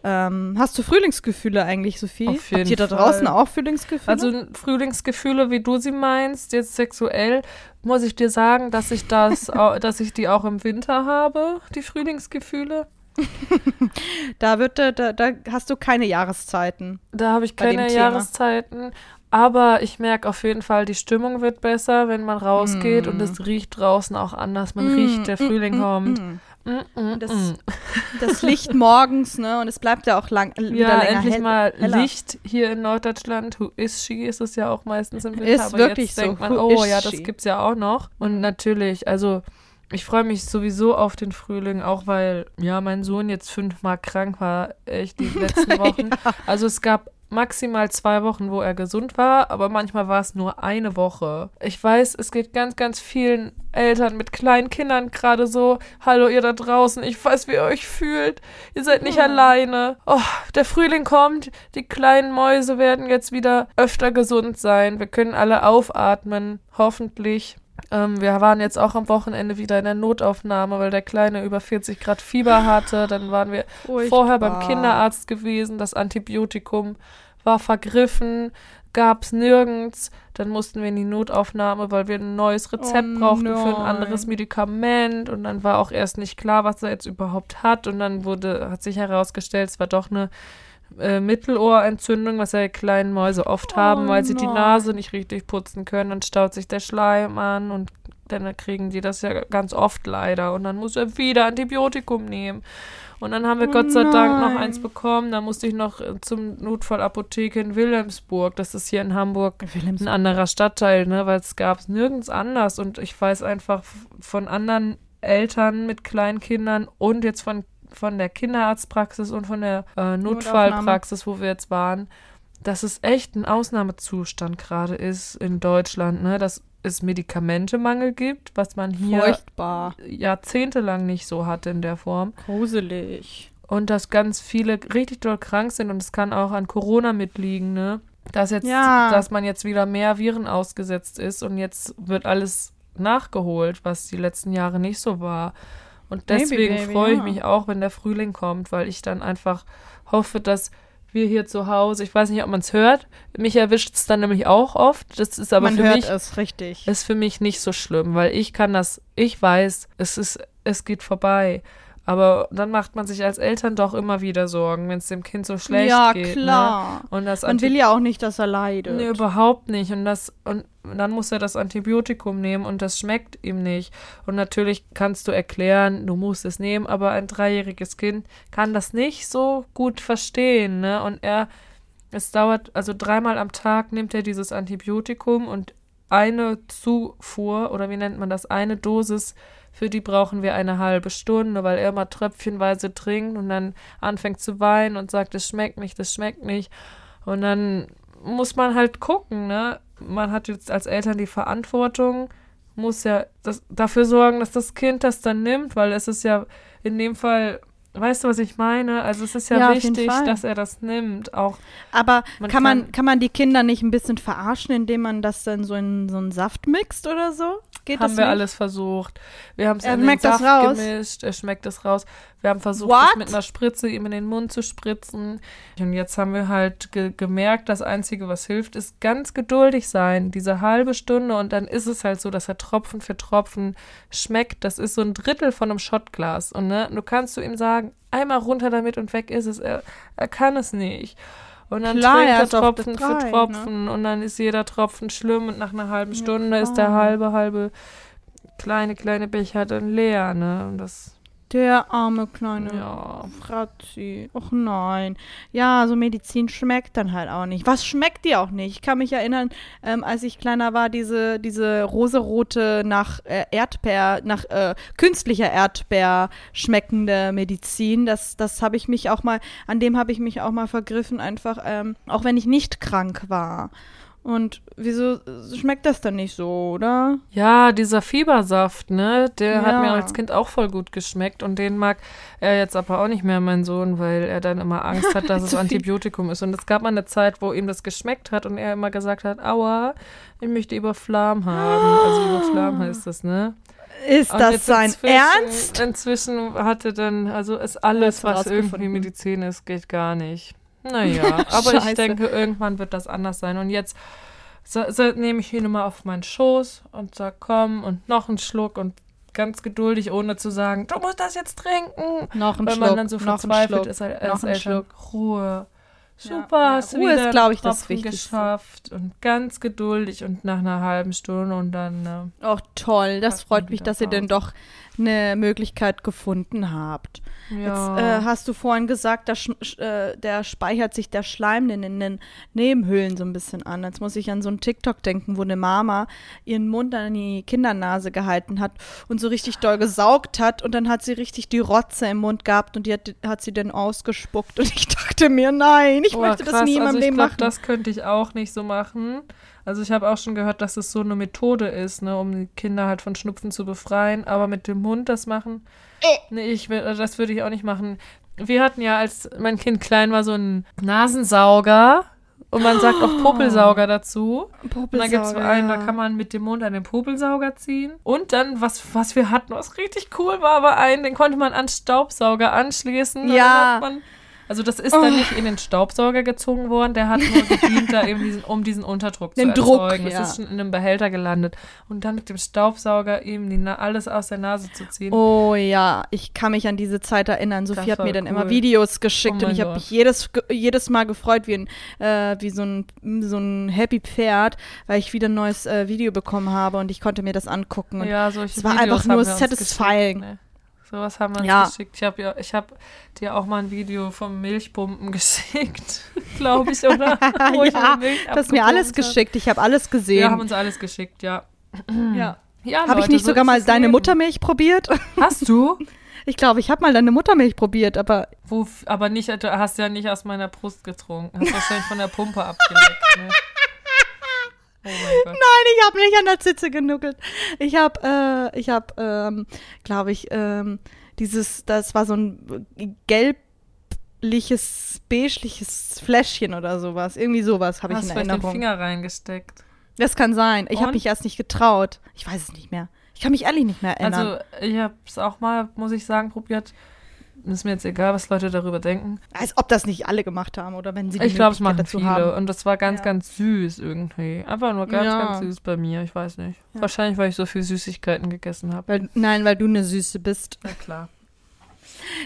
Ähm, hast du Frühlingsgefühle eigentlich, Sophie? Auf jeden Habt ihr da draußen auch Frühlingsgefühle? Also Frühlingsgefühle, wie du sie meinst, jetzt sexuell, muss ich dir sagen, dass ich das, dass ich die auch im Winter habe, die Frühlingsgefühle. da wird da, da hast du keine Jahreszeiten. Da habe ich keine Jahreszeiten. Aber ich merke auf jeden Fall, die Stimmung wird besser, wenn man rausgeht mm. und es riecht draußen auch anders. Man mm, riecht, der Frühling mm, kommt. Das, das, Licht morgens, ne? Und es bleibt ja auch lang, wieder ja, länger endlich hell, mal heller. Licht hier in Norddeutschland. Who is she? Ist es ja auch meistens im Winter. Ist aber wirklich jetzt so. denkt man, oh ja, das she? gibt's ja auch noch. Und natürlich, also ich freue mich sowieso auf den Frühling, auch weil ja mein Sohn jetzt fünfmal krank war, echt die letzten Wochen. ja. Also es gab maximal zwei Wochen, wo er gesund war, aber manchmal war es nur eine Woche. Ich weiß, es geht ganz, ganz vielen Eltern mit kleinen Kindern gerade so. Hallo, ihr da draußen, ich weiß, wie ihr euch fühlt. Ihr seid nicht oh. alleine. Oh, der Frühling kommt, die kleinen Mäuse werden jetzt wieder öfter gesund sein. Wir können alle aufatmen, hoffentlich. Ähm, wir waren jetzt auch am Wochenende wieder in der Notaufnahme, weil der Kleine über 40 Grad Fieber hatte. Dann waren wir Furchtbar. vorher beim Kinderarzt gewesen. Das Antibiotikum war vergriffen, gab es nirgends. Dann mussten wir in die Notaufnahme, weil wir ein neues Rezept oh brauchten nein. für ein anderes Medikament. Und dann war auch erst nicht klar, was er jetzt überhaupt hat. Und dann wurde, hat sich herausgestellt, es war doch eine äh, Mittelohrentzündung, was ja kleinen Mäuse oft oh haben, weil sie die Nase nicht richtig putzen können. Dann staut sich der Schleim an und dann kriegen die das ja ganz oft leider. Und dann muss er wieder Antibiotikum nehmen. Und dann haben wir oh Gott sei Dank noch eins bekommen. Da musste ich noch äh, zum Notfallapotheke in Wilhelmsburg. Das ist hier in Hamburg ein anderer Stadtteil, ne? Weil es gab es nirgends anders. Und ich weiß einfach von anderen Eltern mit Kleinkindern und jetzt von von der Kinderarztpraxis und von der äh, Notfallpraxis, wo wir jetzt waren, dass es echt ein Ausnahmezustand gerade ist in Deutschland, ne? dass es Medikamentemangel gibt, was man hier Furchtbar. jahrzehntelang nicht so hatte in der Form. Gruselig. Und dass ganz viele richtig doll krank sind und es kann auch an Corona mitliegen, ne? Dass jetzt, ja. dass man jetzt wieder mehr Viren ausgesetzt ist und jetzt wird alles nachgeholt, was die letzten Jahre nicht so war. Und deswegen freue ich ja. mich auch, wenn der Frühling kommt, weil ich dann einfach hoffe, dass wir hier zu Hause, ich weiß nicht, ob man es hört, mich erwischt es dann nämlich auch oft. Das ist aber man für hört mich es richtig. ist für mich nicht so schlimm, weil ich kann das, ich weiß, es ist, es geht vorbei. Aber dann macht man sich als Eltern doch immer wieder Sorgen, wenn es dem Kind so schlecht ja, geht. Ja, ne? klar. Ne? Und das man will ja auch nicht, dass er leidet. Nee, überhaupt nicht. Und das, und dann muss er das Antibiotikum nehmen und das schmeckt ihm nicht. Und natürlich kannst du erklären, du musst es nehmen, aber ein dreijähriges Kind kann das nicht so gut verstehen, ne? Und er, es dauert, also dreimal am Tag nimmt er dieses Antibiotikum und eine Zufuhr, oder wie nennt man das, eine Dosis für die brauchen wir eine halbe Stunde, weil er immer tröpfchenweise trinkt und dann anfängt zu weinen und sagt, es schmeckt nicht, das schmeckt nicht. Und dann muss man halt gucken, ne? Man hat jetzt als Eltern die Verantwortung, muss ja das, dafür sorgen, dass das Kind das dann nimmt, weil es ist ja in dem Fall Weißt du, was ich meine? Also es ist ja, ja wichtig, dass er das nimmt. Auch Aber man kann, man, kann man die Kinder nicht ein bisschen verarschen, indem man das dann so in so einen Saft mixt oder so? Geht haben wir nicht? alles versucht. Wir haben es Er in den schmeckt das Saft raus? gemischt. Er schmeckt es raus. Wir haben versucht, What? es mit einer Spritze ihm in den Mund zu spritzen. Und jetzt haben wir halt ge gemerkt, das Einzige, was hilft, ist ganz geduldig sein. Diese halbe Stunde und dann ist es halt so, dass er Tropfen für Tropfen schmeckt. Das ist so ein Drittel von einem Shotglas. Und ne, du kannst zu ihm sagen, einmal runter damit und weg ist es. Er, er kann es nicht. Und dann Klar, trinkt er Tropfen der für drei, ne? Tropfen und dann ist jeder Tropfen schlimm und nach einer halben Ja, Stunde ist der halbe, halbe kleine, kleine Becher dann leer, ne? Und das, Der arme kleine ja. Fratzi. Och nein. Ja, so Medizin schmeckt dann halt auch nicht. Was schmeckt die auch nicht? Ich kann mich erinnern, ähm, als ich kleiner war, diese, diese rosarote nach äh, Erdbeer, nach äh, künstlicher Erdbeer schmeckende Medizin. Das, das habe ich mich auch mal, an dem habe ich mich auch mal vergriffen, einfach, ähm, auch wenn ich nicht krank war. Und wieso schmeckt das dann nicht so, oder? Ja, dieser Fiebersaft, ne? Der hat mir Ja. als Kind auch voll gut geschmeckt und den mag er jetzt aber auch nicht mehr, mein Sohn, weil er dann immer Angst hat, dass es. Antibiotikum ist. Und es gab mal eine Zeit, wo ihm das geschmeckt hat und er immer gesagt hat, aua, ich möchte Iberflam haben. Also Iberflam heißt das, ne? Ist Und das sein inzwischen- Ernst? Inzwischen hatte dann, also ist alles, was irgendwie. Medizin ist, geht gar nicht. Naja, aber ich denke, irgendwann wird das anders sein. Und jetzt so, so, nehme ich ihn immer auf meinen Schoß und sag, komm, und noch einen Schluck und ganz geduldig, ohne zu sagen, du musst das jetzt trinken. Noch ein Weil Schluck, man dann so verzweifelt ist, noch ist ein Eltern, Schluck. Ruhe. Ja. Super, Ja, hast du Ruhe ist, einen glaub ich, das Wichtigste. geschafft und ganz geduldig und nach einer halben Stunde und dann äh, Ach toll, das freut mich, dass ihr denn doch eine Möglichkeit gefunden habt. ja. Jetzt äh, hast du vorhin gesagt, sch- äh, der speichert sich der Schleim in den Nebenhöhlen so ein bisschen an. Jetzt muss ich an so einen TikTok denken, wo eine Mama ihren Mund an die Kindernase gehalten hat und so richtig doll gesaugt hat und dann hat sie richtig die Rotze im Mund gehabt und die hat, hat sie dann ausgespuckt und ich dachte mir, nein, ich Oh, möchte das krass. nie in also meinem ich Leben glaub, machen. Das könnte ich auch nicht so machen. Also ich habe auch schon gehört, dass es so eine Methode ist, ne, um die Kinder halt von Schnupfen zu befreien. Aber mit dem Mund das machen, nee, ich will, also das würde ich auch nicht machen. Wir hatten ja, als mein Kind klein war, so einen Nasensauger. Und man sagt auch Popelsauger dazu. Und dann gibt es Popelsauger, einen, da kann man mit dem Mund an den Popelsauger ziehen. Und dann, was, was wir hatten, was richtig cool war, war einen, den konnte man an Staubsauger anschließen. Dann Ja. Also das ist dann nicht in den Staubsauger gezogen worden, der hat nur gedient, da eben diesen, um diesen Unterdruck Den zu Druck, erzeugen. ja. Es ist schon in einem Behälter gelandet. Und dann mit dem Staubsauger eben die, alles aus der Nase zu ziehen. Oh ja, ich kann mich an diese Zeit erinnern. Sophie Das hat mir dann cool. immer Videos geschickt Oh und ich habe mich jedes, jedes Mal gefreut wie, ein, äh, wie so, ein, so ein Happy Pferd, weil ich wieder ein neues äh, Video bekommen habe und ich konnte mir das angucken. Ja, solche es war Videos einfach nur satisfying. ne. Sowas haben wir uns Ja. geschickt. Ich habe ja, ich habe dir auch mal ein Video vom Milchpumpen geschickt, glaube ich, oder? Wo ich ja, du hast mir alles hab. geschickt. Ich habe alles gesehen. Wir haben uns alles geschickt, ja. ja. Ja, Habe ich nicht so sogar mal das deine Leben. Muttermilch probiert? Hast du? Ich glaube, ich habe mal deine Muttermilch probiert, aber Wo, aber nicht, du hast ja nicht aus meiner Brust getrunken. Hast wahrscheinlich von der Pumpe abgeleckt, ne? Oh. Nein, ich habe nicht an der Zitze genuckelt. Ich habe, äh, ich habe, ähm, glaube ich, ähm, dieses, das war so ein gelbliches, beigeliches Fläschchen oder sowas. Irgendwie sowas habe ich Hast in vielleicht den Erinnerung. Finger reingesteckt. Das kann sein. Ich habe mich erst nicht getraut. Ich weiß es nicht mehr. Ich kann mich ehrlich nicht mehr erinnern. Also, ich habe es auch mal, muss ich sagen, probiert. Ist mir jetzt egal, was Leute darüber denken. Als ob das nicht alle gemacht haben oder wenn sie die Ich glaube, es machen dazu viele. haben. Und das war ganz, Ja. ganz süß irgendwie. Einfach nur ganz, Ja. ganz süß bei mir. Ich weiß nicht. Ja. Wahrscheinlich, weil ich so viel Süßigkeiten gegessen habe. Nein, weil du eine Süße bist. Na klar.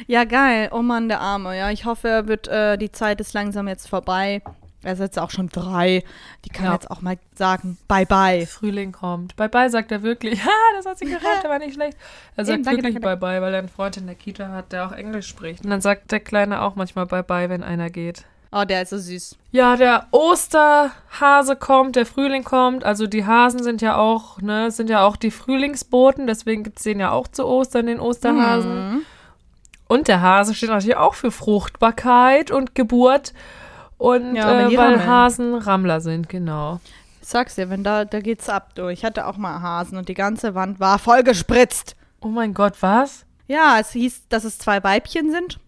Ja, geil. Oh Mann, der Arme. Ja, ich hoffe, er wird, äh, die Zeit ist langsam jetzt vorbei. Er ist jetzt auch schon drei. Die kann Ja. jetzt auch mal sagen, bye bye. Frühling kommt. Bye-bye sagt er wirklich. Ha, das hat sich gereimt, der war nicht schlecht. Er sagt Eben, danke, wirklich danke, danke. Bye-bye, weil er einen Freund in der Kita hat, der auch Englisch spricht. Und dann sagt der Kleine auch manchmal Bye-bye, wenn einer geht. Oh, der ist so süß. Ja, der Osterhase kommt, der Frühling kommt. Also die Hasen sind ja auch, ne, sind ja auch die Frühlingsboten, deswegen gibt es den ja auch zu Ostern, den Osterhasen. Mhm. Und der Hase steht natürlich auch für Fruchtbarkeit und Geburt. Und Ja, wenn äh, die weil rammeln. Hasen Rammler sind, genau. Ich sag's dir, wenn da, da geht's ab, du. Ich hatte auch mal Hasen und die ganze Wand war voll gespritzt. Oh mein Gott, was? Ja, es hieß, dass es zwei Weibchen sind.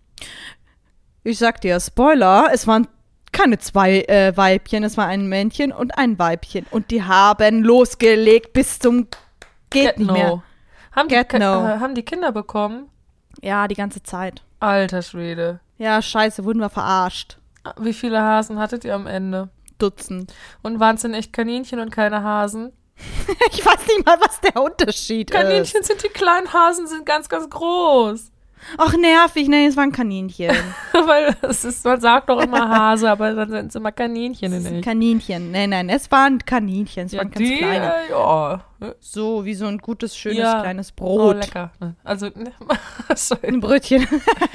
Ich sag dir, Spoiler, es waren keine zwei äh, Weibchen, es war ein Männchen und ein Weibchen. Und die haben losgelegt bis zum Geht nicht mehr. Haben die, Get Ki- no. äh, haben die Kinder bekommen? Ja, die ganze Zeit. Alter Schwede. Ja, scheiße, wurden wir verarscht. Wie viele Hasen hattet ihr am Ende? Dutzend. Und waren es denn echt Kaninchen und keine Hasen? Ich weiß nicht mal, was der Unterschied ist. Kaninchen sind die kleinen Hasen, sind ganz, ganz groß. Ach, nervig. Nee, es waren Kaninchen. Weil es ist, man sagt doch immer Hase, aber dann sind es immer Kaninchen Es echt. Kaninchen. Nein, nein, es waren Kaninchen. Es Ja, waren ganz die, kleine. äh, ja. So wie so ein gutes, schönes, Ja. kleines Oh, Brot. lecker. Also, sorry. ein Brötchen.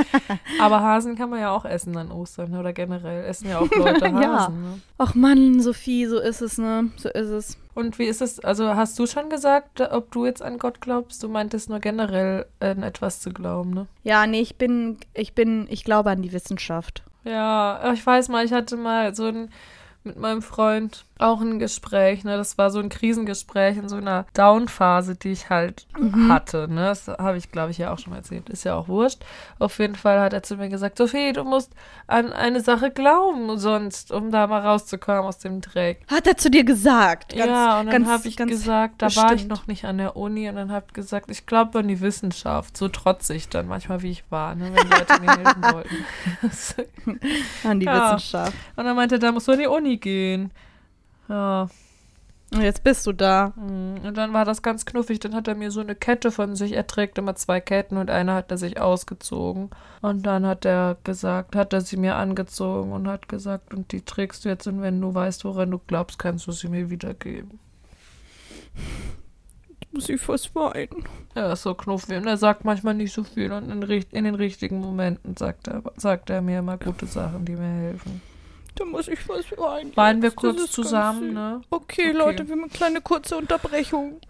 aber Hasen kann man ja auch essen an Ostern oder generell essen ja auch Leute Hasen. Ja. Ne? Ach Mann, Sophie, so ist es, ne? So ist es. Und wie ist es, also hast du schon gesagt, ob du jetzt an Gott glaubst? Du meintest nur generell an etwas zu glauben, ne? Ja, nee, ich bin, ich bin, ich glaube an die Wissenschaft. Ja, ich weiß mal, ich hatte mal so ein mit meinem Freund auch ein Gespräch, ne? Das war so ein Krisengespräch in so einer Down-Phase, die ich halt hatte, ne? Das habe ich, glaube ich, ja auch schon mal erzählt. Ist ja auch wurscht. Auf jeden Fall hat er zu mir gesagt, Sophie, du musst an eine Sache glauben, sonst, um da mal rauszukommen aus dem Dreck. Hat er zu dir gesagt? Ganz, ja, und dann habe ich gesagt, da war ich bestimmt. noch nicht an der Uni und dann habe ich gesagt, ich glaube an die Wissenschaft. So trotzig dann manchmal, wie ich war, ne? Wenn Leute mir helfen wollten. An die Ja. Wissenschaft. Und dann meinte er, da musst du an die Uni gehen. Ja. Und jetzt bist du da. mm. Und dann war das ganz knuffig. Dann hat er mir so eine Kette von sich. Er trägt immer zwei Ketten und eine hat er sich ausgezogen. Und dann hat er gesagt, hat er sie mir angezogen und hat gesagt, und die trägst du jetzt und wenn du weißt, woran du glaubst, kannst du sie mir wiedergeben. Muss ich fast weinen. Er ist so knuffig und er sagt manchmal nicht so viel und in, in den richtigen Momenten sagt er, sagt er mir immer gute Sachen, die mir helfen. Da muss ich fast weinen. Weinen wir kurz zusammen, ne? Okay, Okay. Leute, wir haben eine kleine kurze Unterbrechung.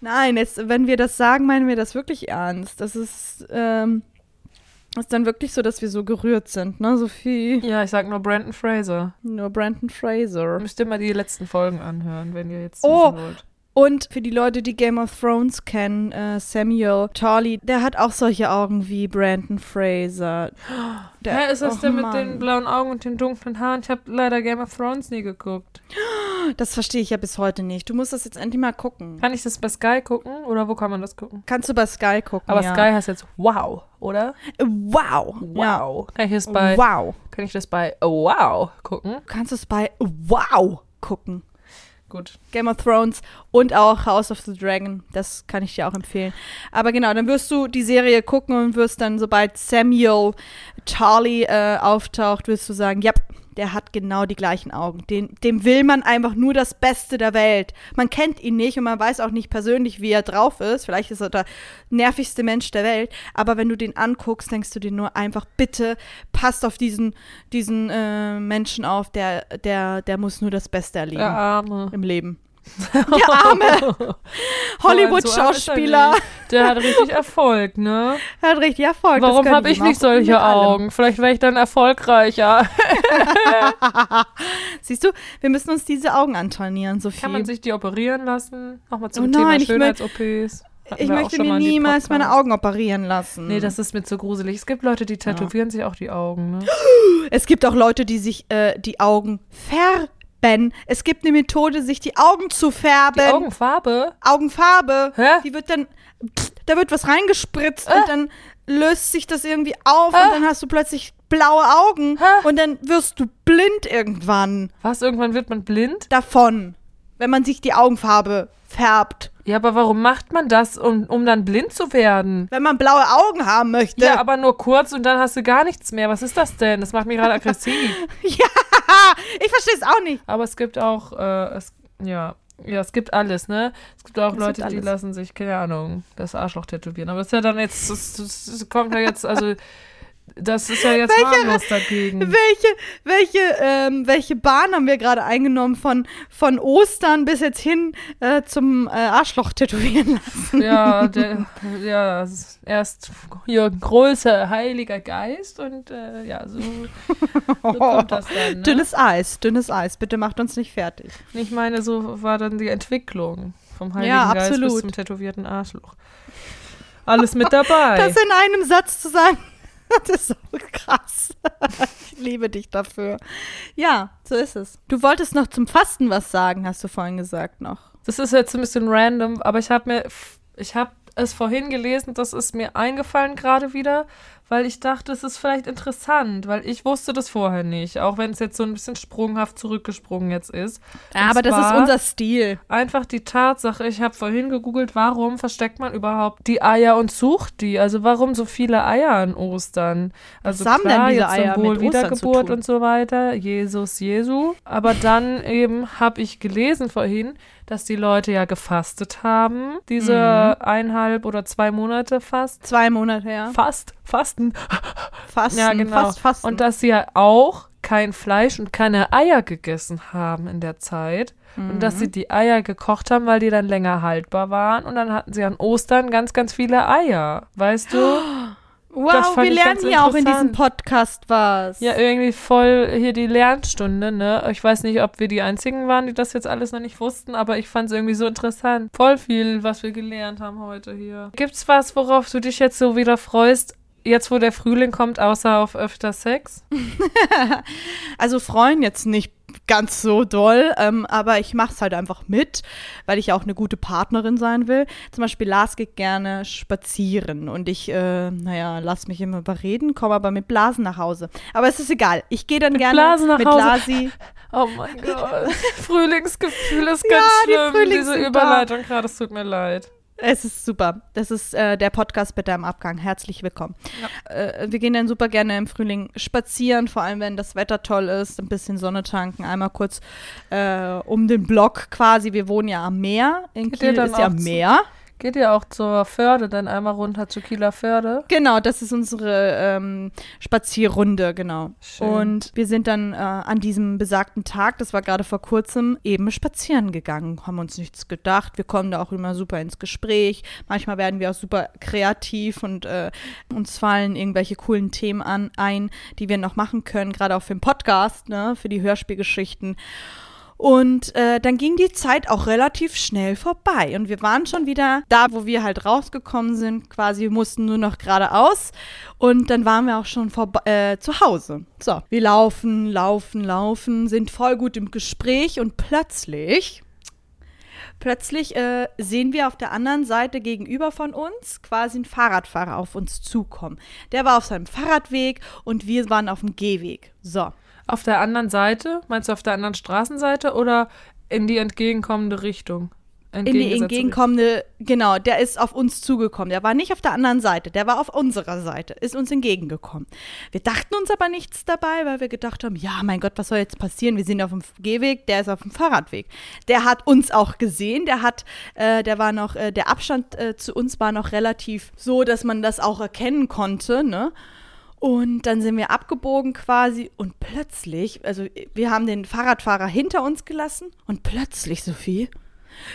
Nein, jetzt, wenn wir das sagen, meinen wir das wirklich ernst. Das ist, ähm, ist dann wirklich so, dass wir so gerührt sind, ne, Sophie? Ja, ich sag nur Brandon Fraser. Nur Brandon Fraser. Müsst ihr mal die letzten Folgen anhören, wenn ihr jetzt Oh. wissen wollt. Und für die Leute, die Game of Thrones kennen, äh, Samuel Charlie, der hat auch solche Augen wie Brandon Fraser. Der, Hä, ist das Och, der mit Mann. den blauen Augen und den dunklen Haaren? Ich habe leider Game of Thrones nie geguckt. Das verstehe ich ja bis heute nicht. Du musst das jetzt endlich mal gucken. Kann ich das bei Sky gucken oder wo kann man das gucken? Kannst du bei Sky gucken. Aber ja. Sky heißt jetzt Wow, oder? Wow. Ja. Wow. Kann ich das bei Wow. Kann ich das bei Wow gucken? Du kannst es bei Wow gucken. Gut. Game of Thrones und auch House of the Dragon. Das kann ich dir auch empfehlen. Aber genau, dann wirst du die Serie gucken und wirst dann, sobald Samuel Charlie äh, auftaucht, wirst du sagen, ja, der hat genau die gleichen Augen. Den, dem will man einfach nur das Beste der Welt. Man kennt ihn nicht und man weiß auch nicht persönlich, wie er drauf ist. Vielleicht ist er der nervigste Mensch der Welt. Aber wenn du den anguckst, denkst du dir nur einfach, bitte passt auf diesen, diesen äh, Menschen auf, der, der, der muss nur das Beste erleben Der Arme. im Leben. Der arme Hollywood-Schauspieler. Der hat richtig Erfolg, ne? Er hat richtig Erfolg. Warum habe ich nicht solche Augen? Vielleicht wäre ich dann erfolgreicher. Siehst du, wir müssen uns diese Augen antrainieren, Sophie. Kann man sich die operieren lassen? Nochmal zum Oh Thema nein, ich mö- Schönheits-OPs. Ich möchte mir niemals meine. Augen operieren lassen. Nee, das ist mir zu gruselig. Es gibt Leute, die tätowieren sich auch die Augen, ne? es gibt auch Leute, die sich äh, die Augen färben. Es gibt eine Methode, sich die Augen zu färben. Die Augenfarbe? Augenfarbe. Hä? Äh? Die wird dann, pff, da wird was reingespritzt und dann löst sich das irgendwie auf und dann hast du plötzlich blaue Augen Hä? und dann wirst du blind irgendwann Was? Irgendwann wird man blind? davon, wenn man sich die Augenfarbe färbt. Ja, aber warum macht man das, um, um dann blind zu werden? Wenn man blaue Augen haben möchte. Ja, aber nur kurz und dann hast du gar nichts mehr. Was ist das denn? Das macht mich gerade aggressiv. ja ich verstehe es auch nicht. Aber es gibt auch, äh, es, ja, ja, es gibt alles, ne? Es gibt auch Es Leute, gibt die lassen sich, keine Ahnung, das Arschloch tätowieren. Aber das ist ja dann jetzt, das, das kommt ja jetzt, also, das ist ja jetzt harmlos dagegen. Welche, welche, ähm, welche Bahn haben wir gerade eingenommen von, von Ostern bis jetzt hin äh, zum äh, Arschloch tätowieren lassen? Ja, der, ja, erst hier großer Heiliger Geist und äh, ja, so, so kommt das dann. Ne? Dünnes Eis, dünnes Eis. Bitte macht uns nicht fertig. Ich meine, so war dann die Entwicklung vom Heiligen Ja, Geist bis zum tätowierten Arschloch. Alles mit dabei. Das in einem Satz zu sagen. Das ist so krass. Ich liebe dich dafür. Ja, so ist es. Du wolltest noch zum Fasten was sagen, hast du vorhin gesagt noch. Das ist jetzt ein bisschen random, aber ich habe mir, ich habe es vorhin gelesen, das ist mir eingefallen gerade wieder, weil ich dachte, es ist vielleicht interessant, weil ich wusste das vorher nicht, auch wenn es jetzt so ein bisschen sprunghaft zurückgesprungen jetzt ist. Ja, Und aber das ist unser Stil. Einfach die Tatsache, ich habe vorhin gegoogelt, warum versteckt man überhaupt die Eier und sucht die? Also warum so viele Eier an Ostern? Also Was haben klar, denn diese Eier Symbol mit Wiedergeburt und so weiter, Jesus, Jesu. Aber dann eben habe ich gelesen vorhin, dass die Leute ja gefastet haben, diese Mhm. eineinhalb oder zwei Monate fast. Zwei Monate her. Fast, fasten. Fasten, Ja, genau. fast Fasten. Und dass sie ja auch kein Fleisch und keine Eier gegessen haben in der Zeit. Und dass Mhm. sie die Eier gekocht haben, weil die dann länger haltbar waren. Und dann hatten sie an Ostern ganz, ganz viele Eier. Weißt du? wow, wir lernen hier auch in diesem. Podcast was. Ja, irgendwie voll hier die Lernstunde, ne? Ich weiß nicht, ob wir die einzigen waren, die das jetzt alles noch nicht wussten, aber ich fand es irgendwie so interessant. Voll viel, was wir gelernt haben heute hier. Gibt's was, worauf du dich jetzt so wieder freust, jetzt wo der Frühling kommt, außer auf öfter Sex? Also freuen jetzt nicht ganz so doll, ähm, aber ich mache es halt einfach mit, weil ich auch eine gute Partnerin sein will. Zum Beispiel Lars geht gerne spazieren und ich, äh, naja, lass mich immer überreden, komme aber mit Blasen nach Hause. Aber es ist egal. Ich gehe dann gerne Blasen nach mit Hause? Lasi. Oh mein Gott. Frühlingsgefühl ist Ja, ganz die schlimm. Frühlings Diese. Überleitung gerade, es tut mir leid. Es ist super. Das ist äh, der Podcast bitte am Abgang. Herzlich willkommen. Äh, wir gehen dann super gerne im Frühling spazieren, vor allem wenn das Wetter toll ist, ein bisschen Sonne tanken, einmal kurz äh, um den Block quasi. Wir wohnen ja am Meer. In Geht Kiel ist ja Meer. Geht ihr auch zur Förde, dann einmal runter zu Kieler Förde? Genau, das ist unsere ähm, Spazierrunde, genau. Schön. Und wir sind dann äh, an diesem besagten Tag, das war gerade vor kurzem, eben spazieren gegangen, haben uns nichts gedacht. Wir kommen da auch immer super ins Gespräch. Manchmal werden wir auch super kreativ und äh, uns fallen irgendwelche coolen Themen an, ein, die wir noch machen können, gerade auch für den Podcast, ne, für die Hörspielgeschichten. Und äh, dann ging die Zeit auch relativ schnell vorbei. Und wir waren schon wieder da, wo wir halt rausgekommen sind. Quasi mussten nur noch geradeaus. Und dann waren wir auch schon vorbe- äh, zu Hause. So, wir laufen, laufen, laufen, sind voll gut im Gespräch. Und plötzlich, plötzlich äh, sehen wir auf der anderen Seite gegenüber von uns quasi einen Fahrradfahrer auf uns zukommen. Der war auf seinem Fahrradweg und wir waren auf dem Gehweg. So. Auf der anderen Seite? Meinst du auf der anderen Straßenseite oder in die entgegenkommende Richtung? in die entgegenkommende, genau, der ist auf uns zugekommen. Der war nicht auf der anderen Seite, der war auf unserer Seite, ist uns entgegengekommen. Wir dachten uns aber nichts dabei, weil wir gedacht haben, ja, mein Gott, was soll jetzt passieren? Wir sind auf dem Gehweg, der ist auf dem Fahrradweg. Der hat uns auch gesehen, der hat, äh, der war noch, äh, der Abstand äh, zu uns war noch relativ so, dass man das auch erkennen konnte, ne? Und dann sind wir abgebogen quasi und plötzlich, also wir haben den Fahrradfahrer hinter uns gelassen und plötzlich, Sophie,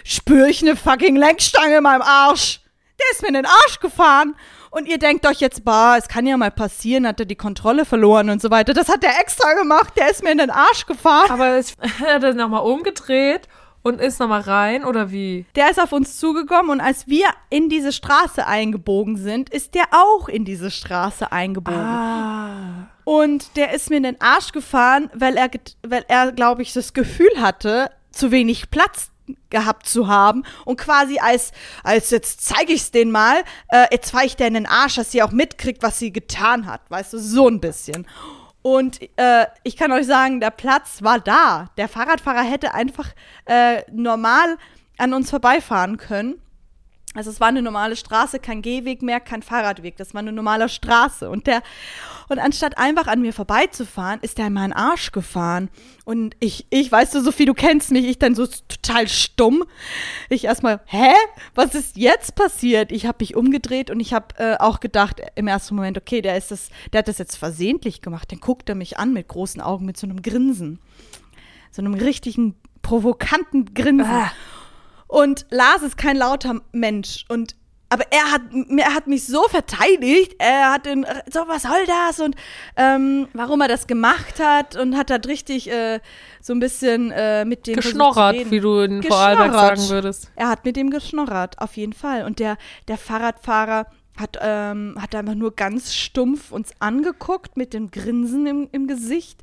spüre ich eine fucking Lenkstange in meinem Arsch. Der ist mir in den Arsch gefahren. Und ihr denkt euch jetzt, bah, es kann ja mal passieren, hat er die Kontrolle verloren und so weiter. Das hat er extra gemacht. Der ist mir in den Arsch gefahren. Aber er hat er nochmal umgedreht und ist nochmal rein oder wie? Der ist auf uns zugekommen und als wir in diese Straße eingebogen sind, ist der auch in diese Straße eingebogen. Ah. Und der ist mir in den Arsch gefahren, weil er, weil er, glaube ich, das Gefühl hatte, zu wenig Platz gehabt zu haben und quasi als, als jetzt zeige ich es denen mal, äh, jetzt fahre ich der in den Arsch, dass sie auch mitkriegt, was sie getan hat, weißt du, so ein bisschen. Und äh, ich kann euch sagen, der Platz war da. Der Fahrradfahrer hätte einfach äh, normal an uns vorbeifahren können. Also es war eine normale Straße, kein Gehweg mehr, kein Fahrradweg. Das war eine normale Straße. Und der, und anstatt einfach an mir vorbeizufahren, ist der in meinen Arsch gefahren. Und ich, ich, weißt du, Sophie, du kennst mich, ich dann so total stumm. Ich erstmal, hä? Was ist jetzt passiert? Ich habe mich umgedreht und ich habe äh, auch gedacht im ersten Moment, okay, der ist das, der hat das jetzt versehentlich gemacht. Dann guckt er mich an mit großen Augen, mit so einem Grinsen. So einem richtigen, provokanten Grinsen. Ah. Und Lars ist kein lauter Mensch. Und aber er hat, er hat mich so verteidigt. Er hat den, so, was soll das? Und ähm, warum er das gemacht hat und hat halt richtig äh, so ein bisschen äh, mit dem Geschnorrert, wie du in Vorarlberg sagen würdest. Er hat mit dem geschnorrert, auf jeden Fall. Und der, der Fahrradfahrer, hat, ähm, hat einfach nur ganz stumpf uns angeguckt mit dem Grinsen im, im Gesicht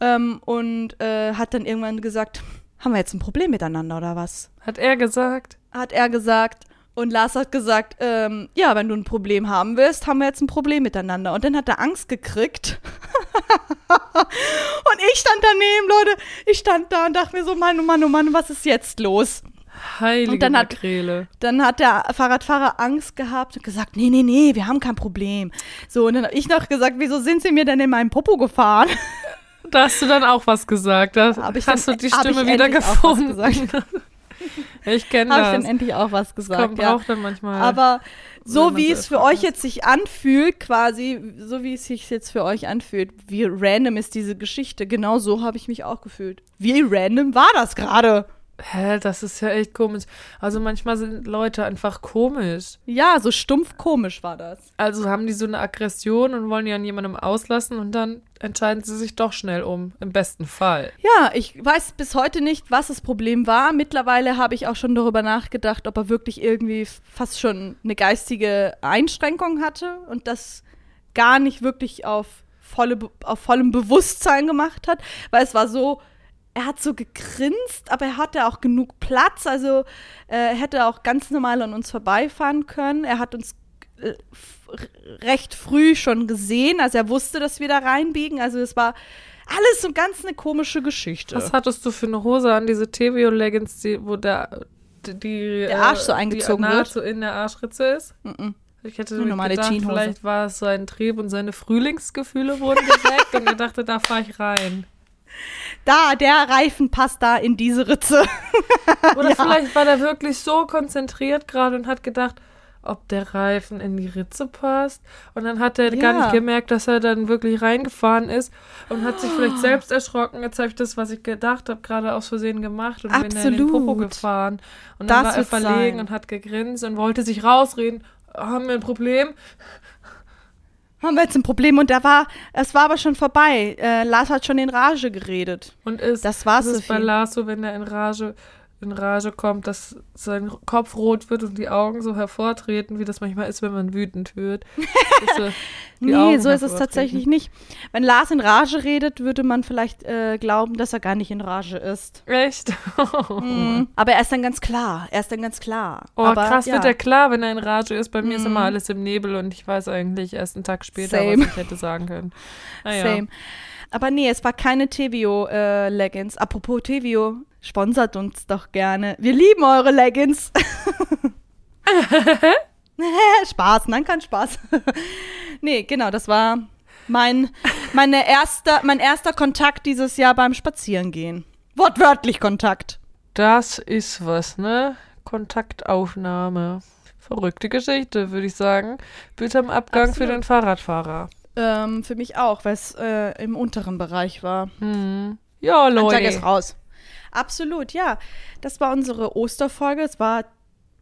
ähm, und äh, hat dann irgendwann gesagt, haben wir jetzt ein Problem miteinander oder was? Hat er gesagt? Hat er gesagt. Und Lars hat gesagt, ähm, ja, wenn du ein Problem haben willst, haben wir jetzt ein Problem miteinander. Und dann hat er Angst gekriegt. und ich stand daneben, Leute. Ich stand da und dachte mir so, Mann, oh Mann, oh Mann, was ist jetzt los? Heilige Und dann hat- Makrele. Dann hat der Fahrradfahrer Angst gehabt und gesagt, nee, nee, nee, wir haben kein Problem. So, und dann habe ich noch gesagt, wieso sind sie mir denn in meinen Popo gefahren? Da hast du dann auch was gesagt. Da Hab ich hast dann- du die hab Stimme wieder gefunden. ich kenne Habe ich das. dann endlich auch was gesagt. Kommt ja. auch dann manchmal. Aber so wie es für euch jetzt sich anfühlt, quasi, so wie es sich jetzt für euch anfühlt, wie random ist diese Geschichte, genau so habe ich mich auch gefühlt. Wie random war das gerade? Hä, das ist ja echt komisch. Also manchmal sind Leute einfach komisch. Ja, so stumpf komisch war das. Also haben die so eine Aggression und wollen die an jemandem auslassen und dann entscheiden sie sich doch schnell um. Im besten Fall. Ja, ich weiß bis heute nicht, was das Problem war. Mittlerweile habe ich auch schon darüber nachgedacht, ob er wirklich irgendwie fast schon eine geistige Einschränkung hatte und das gar nicht wirklich auf, volle, auf vollem Bewusstsein gemacht hat, weil es war so, er hat so gegrinst, aber er hatte auch genug Platz, also äh, er hätte auch ganz normal an uns vorbeifahren können. Er hat uns äh, recht früh schon gesehen, also er wusste, dass wir da reinbiegen, also es war alles so ganz eine komische Geschichte. Was hattest du für eine Hose an? Diese Tevio-Leggings, die, wo der, die, Der Arsch so äh, eingezogen wird? so in der Arschritze ist? Mhm. Ich hätte Eine mir normale gedacht, Jeanshose. vielleicht war es sein Trieb und seine Frühlingsgefühle wurden geweckt und er dachte, da fahre ich rein. Da, der Reifen passt da in diese Ritze. Oder Ja. vielleicht war der wirklich so konzentriert gerade und hat gedacht, ob der Reifen in die Ritze passt. Und dann hat er gar Ja. nicht gemerkt, dass er dann wirklich reingefahren ist und hat sich vielleicht selbst erschrocken. Jetzt habe ich das, was ich gedacht habe, gerade aus Versehen gemacht und bin dann in den Popo Absolut. gefahren. Und dann Das war er verlegen sein. und hat gegrinst und wollte sich rausreden. Haben wir ein Problem? Haben wir jetzt ein Problem und da war, es war aber schon vorbei. Äh, Lars hat schon in Rage geredet. Und ist, Das war's, ist es bei. Lars so, wenn er in Rage, in Rage kommt, dass sein Kopf rot wird und die Augen so hervortreten, wie das manchmal ist, wenn man wütend wird. So nee, Augen so ist es tatsächlich nicht. Wenn Lars in Rage redet, würde man vielleicht äh, glauben, dass er gar nicht in Rage ist. Echt? Mhm. Aber er ist dann ganz klar. Er ist dann ganz klar. Oh, aber, krass, ja. wird er klar, wenn er in Rage ist. Bei mir ist Mhm. immer alles im Nebel und ich weiß eigentlich erst einen Tag später, Same. was ich hätte sagen können. Naja. Same. Aber nee, es war keine Tevio-Leggings. Apropos Tevio, sponsert uns doch gerne. Wir lieben eure Leggings. Spaß, nein, kein Spaß. nee, genau, das war mein, meine erster, mein erster Kontakt dieses Jahr beim Spazierengehen. Wortwörtlich Kontakt. Das ist was, ne? Kontaktaufnahme. Verrückte Geschichte, würde ich sagen. Bitte am Abgang für Absolut. den Fahrradfahrer. Ähm, für mich auch, weil es äh, im unteren Bereich war. Hm. Ja, Anzeige Leute. ist raus. Absolut, ja. Das war unsere Osterfolge. Es war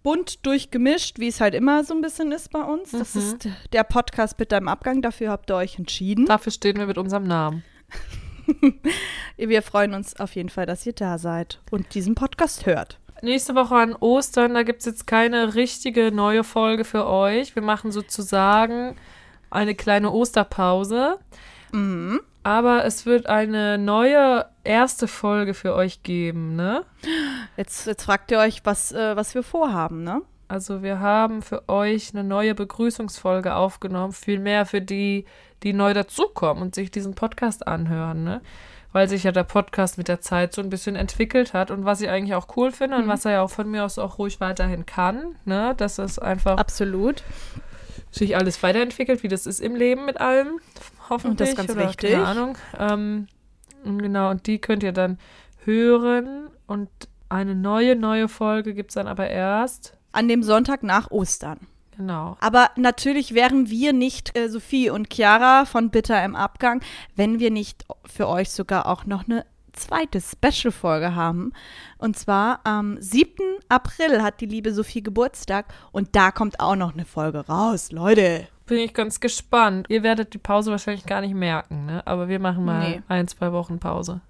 bunt durchgemischt, wie es halt immer so ein bisschen ist bei uns. Das Mhm. ist der Podcast Bitte im Abgang. Dafür habt ihr euch entschieden. Dafür stehen wir mit unserem Namen. Wir freuen uns auf jeden Fall, dass ihr da seid und diesen Podcast hört. Nächste Woche an Ostern, da gibt es jetzt keine richtige neue Folge für euch. Wir machen sozusagen eine kleine Osterpause. Mhm. Aber es wird eine neue erste Folge für euch geben, ne? Jetzt, jetzt fragt ihr euch, was, äh, was wir vorhaben, ne? Also wir haben für euch eine neue Begrüßungsfolge aufgenommen, vielmehr für die, die neu dazukommen und sich diesen Podcast anhören, ne? Weil sich ja der Podcast mit der Zeit so ein bisschen entwickelt hat und was ich eigentlich auch cool finde und was er ja auch von mir aus auch ruhig weiterhin kann, ne? Dass es einfach Absolut. sich alles weiterentwickelt, wie das ist im Leben mit allem, hoffentlich. Und das ist ganz oder wichtig. Keine Ahnung. Ähm, genau, und die könnt ihr dann hören und eine neue, neue Folge gibt es dann aber erst. An dem Sonntag nach Ostern. Genau. Aber natürlich wären wir nicht äh, Sophie und Chiara von Bitter im Abgang, wenn wir nicht für euch sogar auch noch eine zweite Special-Folge haben. Und zwar am 7. April hat die liebe Sophie Geburtstag und da kommt auch noch eine Folge raus, Leute. Bin ich ganz gespannt. Ihr werdet die Pause wahrscheinlich gar nicht merken, ne? Aber wir machen mal Nee. ein, zwei Wochen Pause.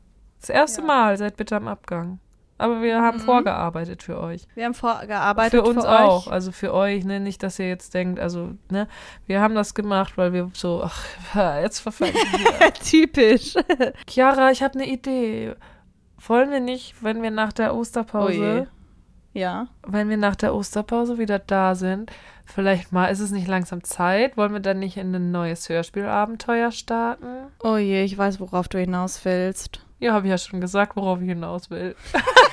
Das erste Ja. Mal, seid bitte am Abgang. aber wir haben Mhm. vorgearbeitet für euch. Wir haben vorgearbeitet Für uns für auch, Euch. also für euch, ne? Nicht, dass ihr jetzt denkt, also, ne? Wir haben das gemacht, weil wir so, ach, jetzt verfallen wir. Typisch. Chiara, ich habe eine Idee. Wollen wir nicht, wenn wir nach der Osterpause, Ja. wenn wir nach der Osterpause wieder da sind, vielleicht mal, ist es nicht langsam Zeit? Wollen wir dann nicht in ein neues Hörspielabenteuer starten? Oh je, ich weiß, worauf du hinaus willst. Ja, habe ich ja schon gesagt, worauf ich hinaus will.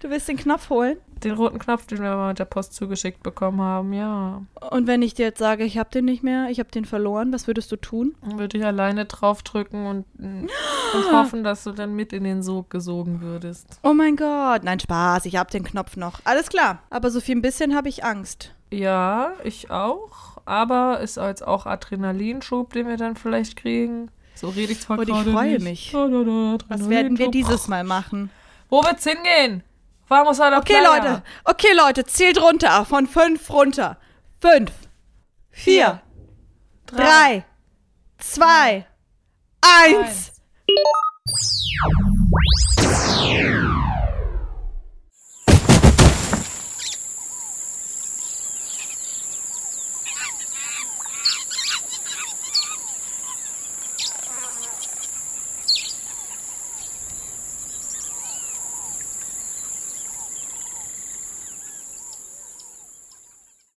Du willst den Knopf holen? Den roten Knopf, den wir mal mit der Post zugeschickt bekommen haben, ja. Und wenn ich dir jetzt sage, ich habe den nicht mehr, ich habe den verloren, was würdest du tun? Dann würde ich alleine draufdrücken und, und hoffen, dass du dann mit in den Sog gesogen würdest. Oh mein Gott, nein, Spaß, ich habe den Knopf noch. Alles klar. Aber so viel ein bisschen habe ich Angst. Ja, ich auch. Aber ist als auch Adrenalinschub, den wir dann vielleicht kriegen. So rede ich zwar Und ich freue nicht. mich. Da, da, da, Was werden wir dieses Mal machen? Wo wird's hingehen? Vamos a la Okay, playa. Leute. Okay, Leute, zählt runter. Von fünf runter. Fünf. Vier. Drei. Zwei. Eins. Eins.